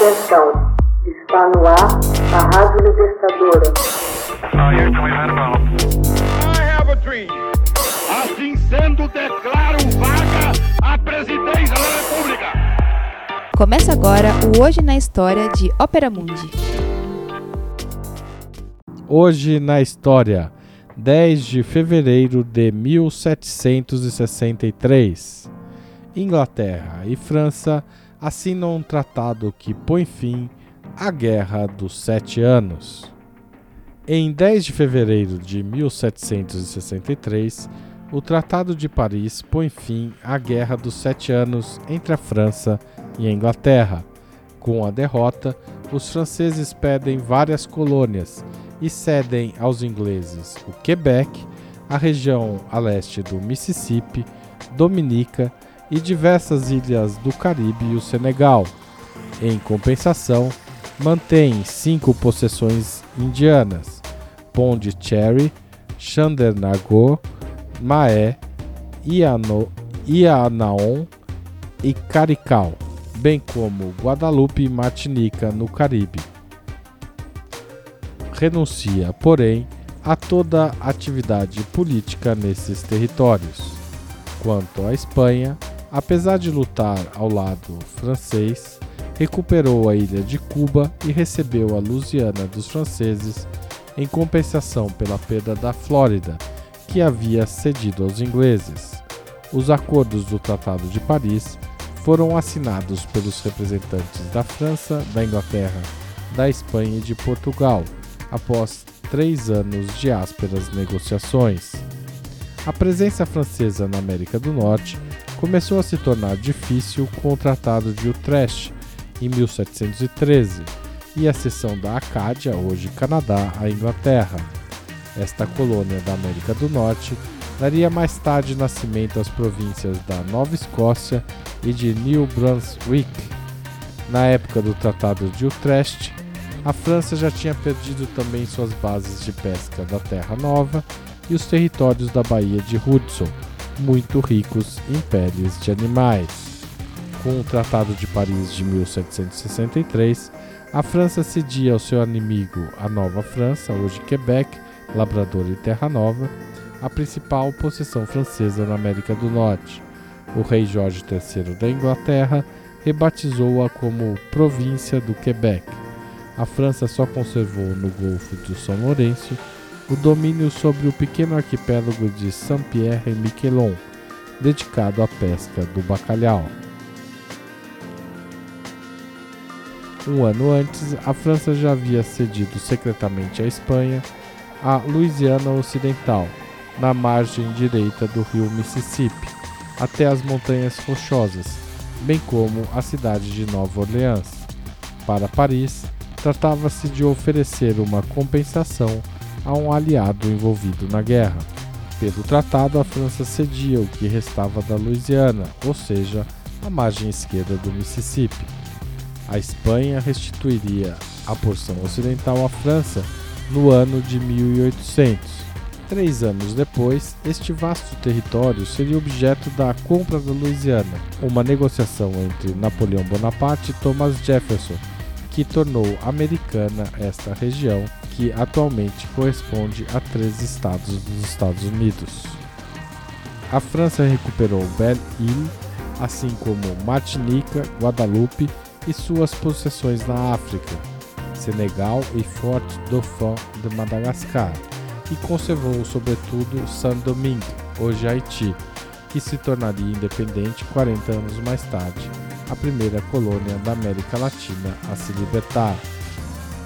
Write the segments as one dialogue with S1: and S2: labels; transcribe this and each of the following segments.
S1: Atenção, está no ar a Rádio Libertadora.
S2: Assim sendo, declaro vaga a presidência da República.
S3: Começa agora o Hoje na História de Ópera Mundi.
S4: Hoje na História, 10 de fevereiro de 1763. Inglaterra e França assinam um tratado que põe fim à Guerra dos Sete Anos. Em 10 de fevereiro de 1763, o Tratado de Paris põe fim à Guerra dos Sete Anos entre a França e a Inglaterra. Com a derrota, os franceses perdem várias colônias e cedem aos ingleses o Quebec, a região a leste do Mississippi, Dominica e diversas ilhas do Caribe e o Senegal. Em compensação, mantém cinco possessões indianas: Pondicherry, Chandernagor, Maé, Ianaon e Carical, bem como Guadalupe e Martinica no Caribe. Renuncia, porém, a toda atividade política nesses territórios. Quanto à Espanha, apesar de lutar ao lado francês, recuperou a ilha de Cuba e recebeu a Louisiana dos franceses em compensação pela perda da Flórida, que havia cedido aos ingleses. Os acordos do Tratado de Paris foram assinados pelos representantes da França, da Inglaterra, da Espanha e de Portugal, após três anos de ásperas negociações. A presença francesa na América do Norte começou a se tornar difícil com o Tratado de Utrecht em 1713 e a cessão da Acádia, hoje Canadá, à Inglaterra. Esta colônia da América do Norte daria mais tarde nascimento às províncias da Nova Escócia e de New Brunswick. Na época do Tratado de Utrecht, a França já tinha perdido também suas bases de pesca da Terra Nova e os territórios da Baía de Hudson, muito ricos em peles de animais. Com o Tratado de Paris de 1763, a França cedia ao seu inimigo a Nova França, hoje Quebec, Labrador e Terra Nova, a principal possessão francesa na América do Norte. O rei Jorge III da Inglaterra rebatizou-a como Província do Quebec. A França só conservou no Golfo de São Lourenço o domínio sobre o pequeno arquipélago de Saint-Pierre e Miquelon, dedicado à pesca do bacalhau. Um ano antes, a França já havia cedido secretamente à Espanha a Louisiana Ocidental, na margem direita do rio Mississippi, até as Montanhas Rochosas, bem como a cidade de Nova Orleans. Para Paris, tratava-se de oferecer uma compensação a um aliado envolvido na guerra. Pelo tratado, a França cedia o que restava da Louisiana, ou seja, a margem esquerda do Mississippi. A Espanha restituiria a porção ocidental à França no ano de 1800. Três anos depois, este vasto território seria objeto da compra da Louisiana, uma negociação entre Napoleão Bonaparte e Thomas Jefferson, que tornou americana esta região, que atualmente corresponde a três estados dos Estados Unidos. A França recuperou Belle-Île, assim como Martinica, Guadalupe e suas possessões na África, Senegal e Fort Dauphin de Madagascar, e conservou sobretudo Saint-Domingue, hoje Haiti, que se tornaria independente 40 anos mais tarde, a primeira colônia da América Latina a se libertar.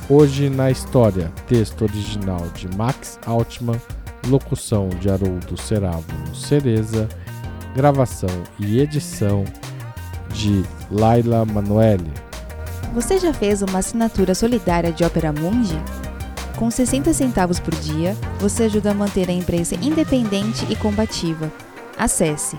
S4: Hoje na História, texto original de Max Altman, locução de Haroldo Cerávulo Cereza, gravação e edição de Laila Manoeli.
S3: Você já fez uma assinatura solidária de Ópera Mundi? Com 60 centavos por dia, você ajuda a manter a imprensa independente e combativa. Acesse